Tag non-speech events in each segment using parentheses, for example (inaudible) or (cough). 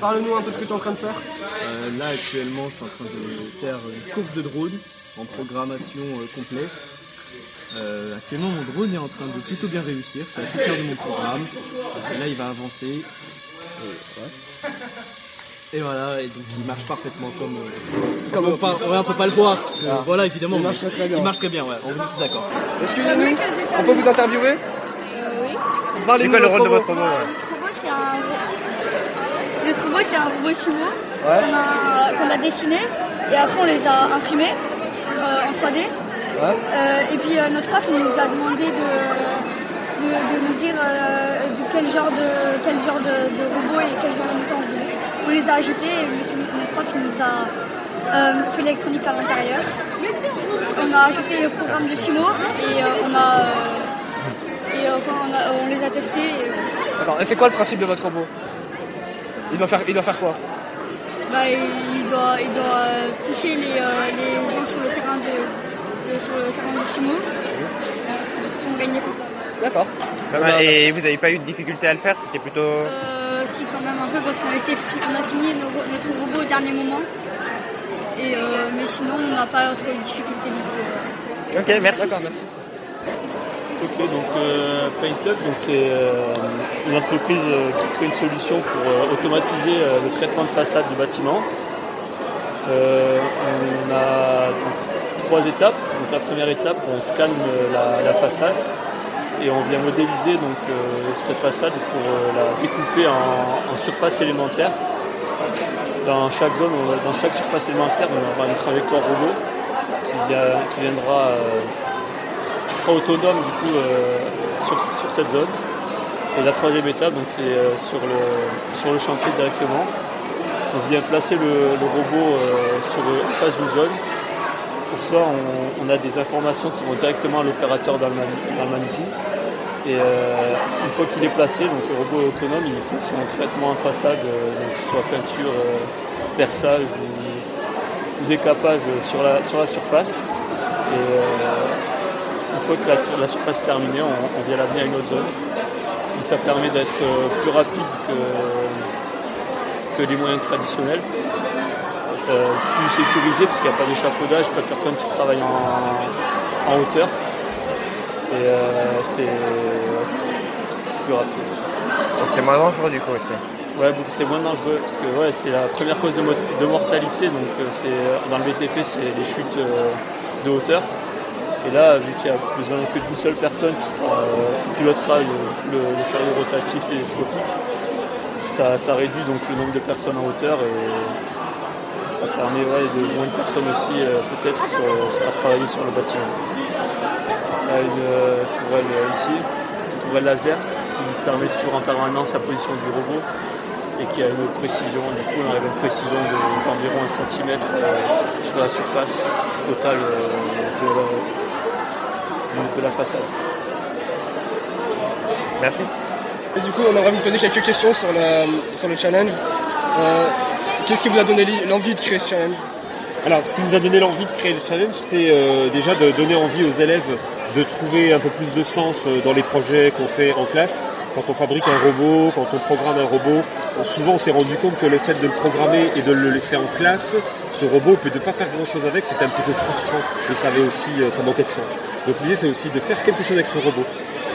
Parle-nous un peu de ce que tu es en train de faire. Euh, là actuellement je suis en train de faire une course de drone en programmation euh, complète. Euh, actuellement mon drone est en train de plutôt bien réussir, je suis assez fier de mon programme. Et là il va avancer. Et, ouais. Et voilà, et donc il marche parfaitement comme. euh, Comme on ouais, on peut pas le voir. Ah. Voilà, évidemment. Il marche mais très bien. Il marche très bien, ouais, on est tous d'accord. Excusez-nous, on peut vous interviewer Euh, oui. C'est quoi le rôle de votre robot ouais Le robot, c'est un Le robot, c'est un robot sumo Ouais. qu'on a, dessiné et après on les a imprimés euh, en 3D. Ouais. Euh, et puis euh, notre prof il nous a demandé de, de, de nous dire de quel genre de quel genre de, de robot et quel genre de moteur on voulait. On les a ajoutés et monsieur, notre prof il nous a fait l'électronique à l'intérieur. On a ajouté le programme de sumo et on a et quand on, a- on les a testés. et. Et c'est quoi le principe de votre robot? Il doit, faire, il doit faire quoi? Bah, il doit, il doit pousser les, euh, les gens sur le terrain de, de- sur le terrain de sumo pour gagner. D'accord. Pas mal. Et vous n'avez pas eu de difficulté à le faire? C'était plutôt. Euh, si quand même un peu parce qu'on a fini notre robot au dernier moment. Et euh, mais sinon on n'a pas trop eu de difficulté niveau. euh, Ok, merci. D'accord, merci. Ok, donc euh, PaintUp, c'est euh, une entreprise euh, qui crée une solution pour euh, automatiser le traitement de façade du bâtiment. On a trois étapes. Donc la première étape, on scanne la, façade et on vient modéliser donc cette façade pour la découper en, surface élémentaire. Dans chaque zone, on- dans chaque surface élémentaire, on aura une trajectoire robot qui, viendra sera autonome du coup euh, sur, sur cette zone. Et la troisième étape, donc c'est euh, sur, le, sur le chantier directement. On vient placer le, robot euh, sur face d'une zone. Pour ça, on, a des informations qui vont directement à l'opérateur dans le. Et une fois qu'il est placé, donc le robot est autonome, il fait son traitement en façade, donc soit peinture, perçage ou, ou décapage sur la, sur la surface. Et une fois que la, la surface est terminée, on, on vient l'amener à une autre zone. Donc ça permet d'être euh, plus rapide que, que les moyens traditionnels. Euh, plus sécurisé parce qu'il n'y a pas d'échafaudage, pas de personnes qui travaillent en, en hauteur. Et euh, c'est plus rapide. Donc c'est moins dangereux du coup aussi. Ouais, c'est moins dangereux parce que ouais, c'est la première cause de, de mortalité. Donc euh, c'est dans le BTP, c'est les chutes de hauteur. Et là, vu qu'il n'y a besoin que d'une seule personne qui, euh, pilotera le, chariot rotatif télescopique, ça, réduit donc le nombre de personnes en hauteur et ça permet de moins de personnes aussi euh, peut-être à travailler sur le bâtiment. Il y a une euh, tourelle ici, une tourelle laser qui permet de suivre en permanence la position du robot et qui a une précision, du coup une précision de- d'environ un centimètre euh, sur la surface totale de, la, de- de la façade. Merci. Et du coup, on aimerait vous poser quelques questions sur le, sur le challenge. Euh, Qu'est-ce qui vous a donné l'envie de créer ce challenge? Alors, ce qui nous a donné l'envie de créer le challenge, c'est euh, déjà de donner envie aux élèves de trouver un peu plus de sens euh, dans les projets qu'on fait en classe. Quand on fabrique un robot, quand on programme un robot, souvent on s'est rendu compte que le fait de le programmer et de le laisser en classe, ce robot, de ne pas faire grand chose avec, c'était un petit peu frustrant et ça avait aussi, euh, ça manquait de sens. Donc l'idée c'est aussi de faire quelque chose avec ce robot.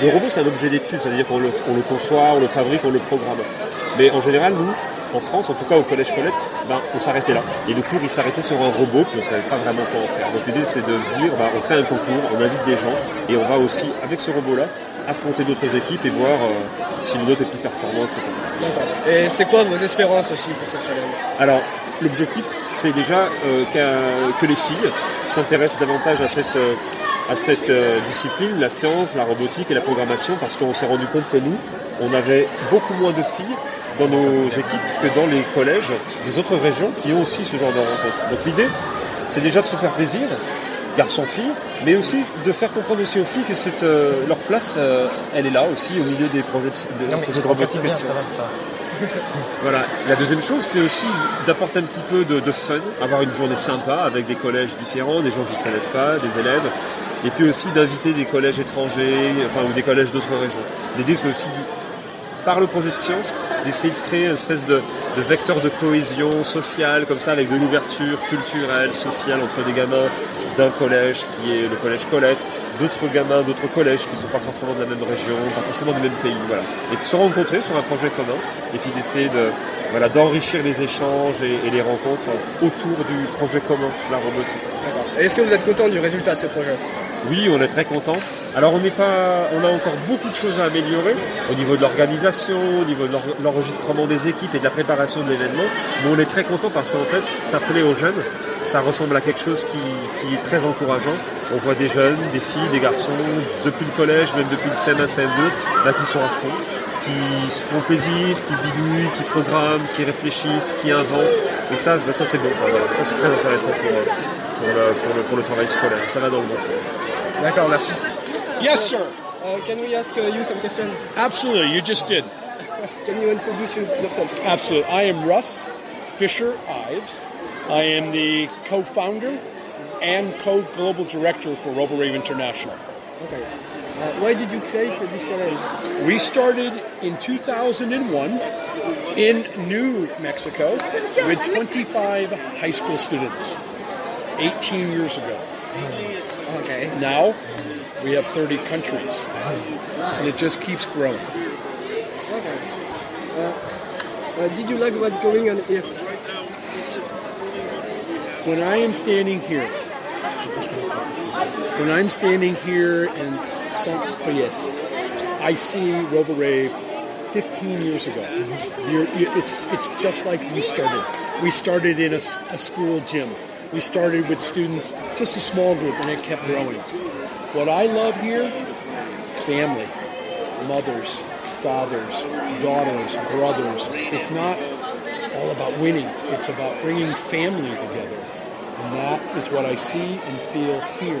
Le robot c'est un objet d'étude, c'est-à-dire qu'on le, on le conçoit, on le fabrique, on le programme. Mais en général, nous, en France, en tout cas au collège Colette, ben, on s'arrêtait là. Et le cours, il s'arrêtait sur un robot, puis on savait pas vraiment quoi en faire. Donc l'idée, c'est de dire, ben, on fait un concours, on invite des gens, et on va aussi, avec ce robot-là, affronter d'autres équipes et voir euh, si le nôtre est plus performant, etc. Et c'est quoi vos espérances aussi pour ce challenge? Alors, l'objectif, c'est déjà euh, que les filles s'intéressent davantage à cette, euh, à cette discipline, la science, la robotique et la programmation, parce qu'on s'est rendu compte que nous, on avait beaucoup moins de filles dans nos équipes que dans les collèges des autres régions qui ont aussi ce genre de rencontres. Donc l'idée, c'est déjà de se faire plaisir, garçons-filles, mais aussi de faire comprendre aussi aux filles que euh, leur place, euh, elle est là aussi au milieu des projets de, des projets de robotique et de science. Voilà. La deuxième chose, c'est aussi d'apporter un petit peu de, de fun, avoir une journée sympa avec des collèges différents, des gens qui ne se connaissent pas, des élèves, et puis aussi d'inviter des collèges étrangers, enfin ou des collèges d'autres régions. L'idée, c'est aussi, de- par le projet de science, d'essayer de créer une espèce de, vecteur de cohésion sociale, comme ça, avec de l'ouverture culturelle, sociale entre des gamins d'un collège qui est le collège Colette, d'autres gamins d'autres collèges qui ne sont pas forcément de la même région, pas forcément du même pays, voilà. Et de se rencontrer sur un projet commun, et puis d'essayer de, voilà, d'enrichir les échanges et, et les rencontres autour du projet commun, la robotique. Est-ce que vous êtes content du résultat de ce projet? Oui, on est très content. Alors on n'est pas, on a encore beaucoup de choses à améliorer au niveau de l'organisation, au niveau de l'enregistrement des équipes et de la préparation de l'événement. Mais on est très content parce qu'en fait, ça plaît aux jeunes. Ça ressemble à quelque chose qui, est très encourageant. On voit des jeunes, des filles, des garçons, depuis le collège, même depuis le CM1, CM2, là qui sont à fond, qui se font plaisir, qui bidouillent, qui programment, qui réfléchissent, qui inventent. Et ça, ben ça c'est bon. Ça c'est très intéressant pour, euh, pour, le, pour, le, pour le travail scolaire. Ça va dans le bon sens. D'accord, merci. Yes, sir. Uh, can we ask uh, you some questions Absolutely. You just did. (laughs) Can you introduce yourself Absolutely. I am Russ Fisher Ives. I am the co-founder and co-global director for RoboRave International. Okay. Uh, why did you create this challenge We started in 2001 in New Mexico with 25 high school students 18 years ago. Okay. Now we have 30 countries and it just keeps growing. Okay. Uh, uh, did you like what's going on here? When I am standing here, when I'm standing here some, oh yes, I see RoboRave 15 years ago. It's it's just like we started. We started in a school gym. We started with students, just a small group, and it kept growing. What I love here, family, mothers, fathers, daughters, brothers. It's not all about winning. It's about bringing family together. And that is what I see and feel here.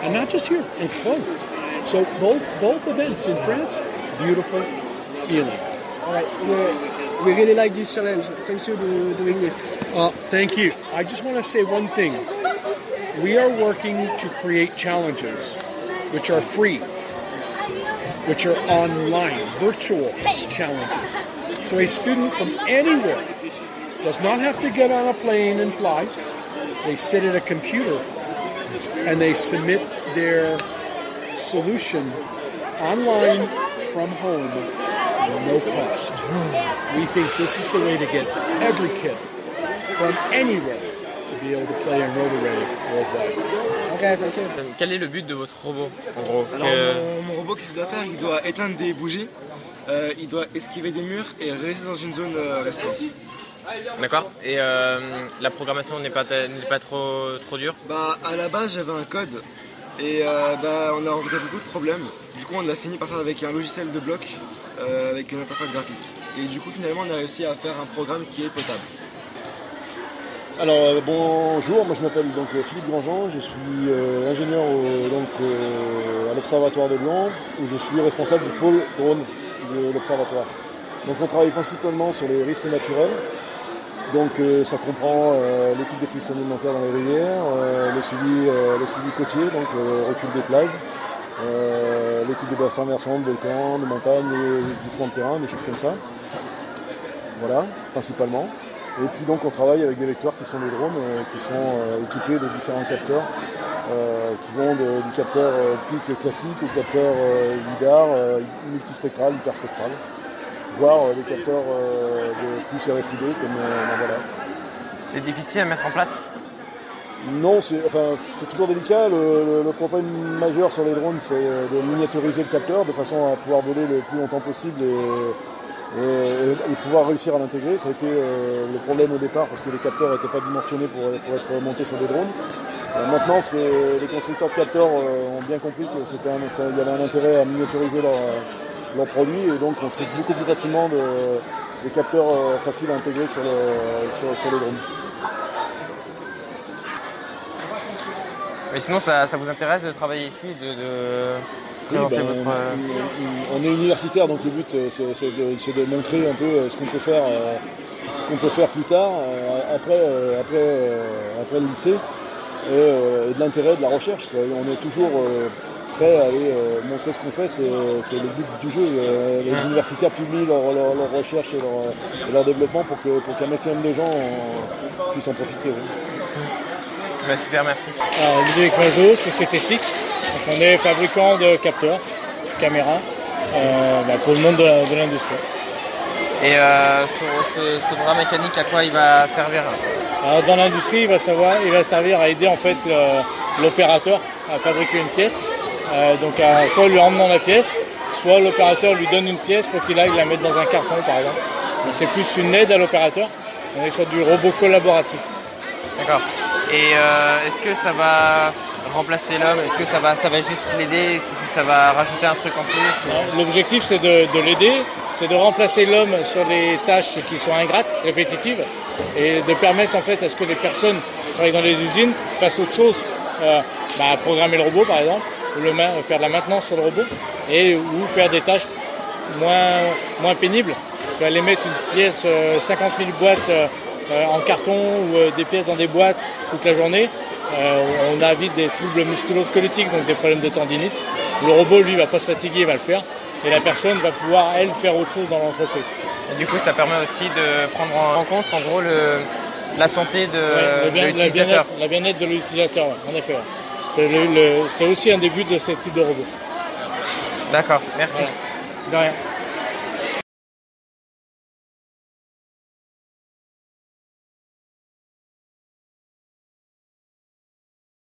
And not just here, in Cologne. So both both events in France, beautiful feeling. All right. We, really like this challenge. Thank you for doing it. Uh, thank you. I just want to say one thing. We are working to create challenges which are free, which are online, virtual challenges. So a student from anywhere does not have to get on a plane and fly. They sit at a computer and they submit their solution online from home no cost. We think this is the way to get every kid from anywhere to be able to play in RoboRave worldwide. Okay, thank you. Quel est le but de votre robot? En gros Alors Que- mon, mon robot, qu'est-ce qu'il doit faire? Il doit éteindre des bougies, euh, il doit esquiver des murs et rester dans une zone euh, restreinte. D'accord. Et euh, la programmation n'est pas, pas trop, trop dure? Bah à la base j'avais un code et euh, bah, on a rencontré beaucoup de problèmes. Du coup on a fini par faire avec un logiciel de bloc euh, avec une interface graphique. Et du coup finalement on a réussi à faire un programme qui est potable. Alors euh, bonjour, moi je m'appelle donc euh, Philippe Grandjean, je suis ingénieur donc, à l'Observatoire de Lyon où je suis responsable du pôle drone de l'Observatoire. Donc on travaille principalement sur les risques naturels. Donc ça comprend l'étude des flux alimentaires dans les rivières, le, suivi, le suivi côtier, donc recul des plages, euh, l'étude des bassins versants, de volcans, de montagnes, des glissements de terrain, des choses comme ça. Voilà, principalement. Et puis donc on travaille avec des vecteurs qui sont des drones, euh, qui sont euh, équipés de différents capteurs, euh, qui vont de- du capteur optique classique au capteur LIDAR, multispectral, hyperspectral, voire des capteurs de plus RFID comme voilà. C'est difficile à mettre en place? Non, c'est enfin, toujours délicat. Le, problème majeur sur les drones, c'est euh, de miniaturiser le capteur de façon à pouvoir voler le plus longtemps possible et, pouvoir réussir à l'intégrer. Ça a été euh, le problème au départ parce que les capteurs n'étaient pas dimensionnés pour, être montés sur des drones. Euh, maintenant, les constructeurs de capteurs ont bien compris qu'il y avait un intérêt à miniaturiser leurs leurs produits et donc on trouve beaucoup plus facilement de- des capteurs faciles à intégrer sur les drones. Mais sinon, ça, ça vous intéresse de travailler ici, de, ben, votre. euh, on est universitaire, donc le but euh, c'est de, montrer un peu euh, ce qu'on peut faire, qu'on peut faire plus tard, après, après, après le lycée, et, et de l'intérêt de la recherche. quoi. On est toujours prêts à aller montrer ce qu'on fait, c'est le but du jeu. Les universitaires publient leurs leur, recherches et leur, et leur développement pour que pour qu'un maximum de gens en- puissent en profiter. oui. Bah, super, merci. Alors, Ludovic Mazo, Société SIC. On est fabricant de capteurs, caméras, euh, bah, pour le monde de, l'industrie. Et euh, ce, ce- ce bras mécanique, à quoi il va servir? Alors, dans l'industrie, il va savoir, il va servir à aider en fait l'opérateur à fabriquer une pièce. Euh, donc, à, soit lui emmenant la pièce, soit l'opérateur lui donne une pièce pour qu'il aille la mettre dans un carton, par exemple. Donc, c'est plus une aide à l'opérateur. On est sur du robot collaboratif. D'accord. Et euh, est-ce que ça va remplacer l'homme? Est-ce que ça va, ça va juste l'aider? Est-ce que ça va rajouter un truc en plus? L'objectif, c'est de, de l'aider, c'est de remplacer l'homme sur les tâches qui sont ingrates, répétitives, et de permettre en fait à ce que les personnes qui travaillent dans les usines fassent autre chose, euh, bah, programmer le robot par exemple, ou faire de la maintenance sur le robot, et ou faire des tâches moins, moins pénibles. Parce qu'aller mettre une pièce, euh, 50 000 boîtes euh, euh, en carton ou euh, des pièces dans des boîtes toute la journée, euh, on a vite des troubles musculo-squelettiques, donc des problèmes de tendinite. Le robot, lui, va pas se fatiguer, il va le faire. Et la personne va pouvoir, elle, faire autre chose dans l'entreprise. Et du coup, ça permet aussi de prendre en compte, en gros, le, la santé de, Ouais, le de bien- la l'utilisateur. bien-être la bien-être de l'utilisateur, ouais, en effet. ouais. C'est aussi un des buts de ce type de robot. D'accord, merci. De rien.